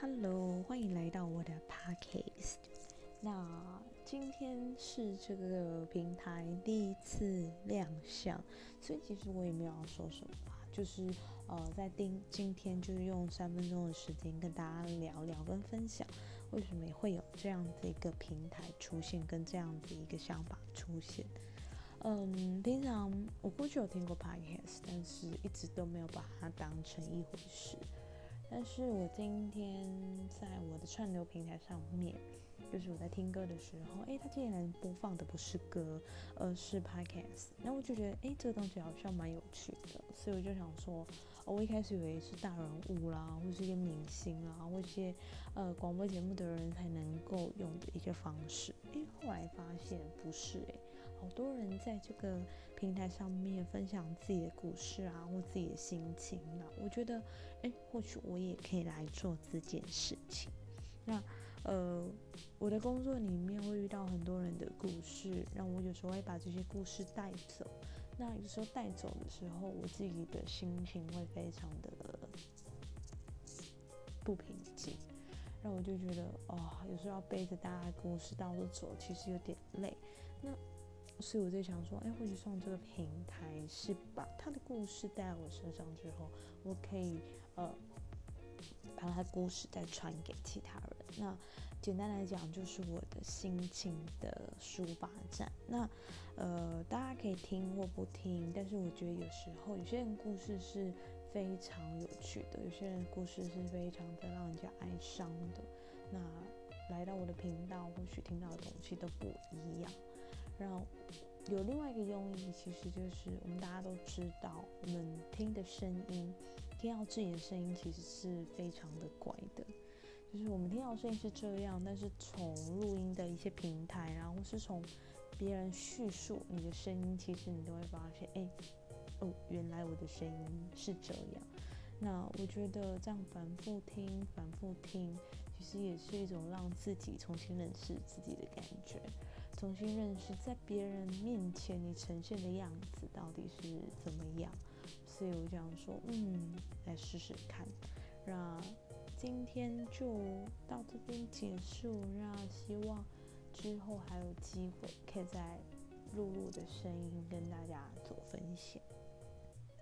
Hello，欢迎来到我的 Podcast。那今天是这个平台第一次亮相，所以其实我也没有要说什么，就是呃，在今今天就是用三分钟的时间跟大家聊聊跟分享，为什么会有这样的一个平台出现，跟这样的一个想法出现。嗯，平常我过去有听过 Podcast，但是一直都没有把它当成一回事。但是我今天在我的串流平台上面，就是我在听歌的时候，哎，它竟然播放的不是歌，而是 podcast。那我就觉得，哎，这个东西好像蛮有趣的，所以我就想说，我一开始以为是大人物啦，或是一些明星啊，或一些呃广播节目的人才能够用的一些方式。哎，后来发现不是，哎，好多人在这个平台上面分享自己的故事啊，或自己的心情啊，我觉得，哎，或许我也可以来做这件事情。那，呃，我的工作里面会遇到很多人的故事，让我有时候会把这些故事带走。那有时候带走的时候，我自己的心情会非常的不平静。让我就觉得，哦，有时候要背着大家的故事到处走，其实有点累。那，所以我在想说，哎，或许上这个平台是把他的故事带到我身上之后，我可以，呃。把他故事再传给其他人。那简单来讲，就是我的心情的抒发站。那呃，大家可以听或不听，但是我觉得有时候有些人故事是非常有趣的，有些人故事是非常的让人家哀伤的。那来到我的频道，或许听到的东西都不一样。然后有另外一个用意，其实就是我们大家都知道，我们听的声音。听到自己的声音其实是非常的怪的，就是我们听到声音是这样，但是从录音的一些平台，然后是从别人叙述你的声音，其实你都会发现，哎，哦，原来我的声音是这样。那我觉得这样反复听、反复听，其实也是一种让自己重新认识自己的感觉，重新认识在别人面前你呈现的样子到底是怎么样。所以我想说，嗯，来试试看。那今天就到这边结束。那希望之后还有机会可以在露露的声音跟大家做分享。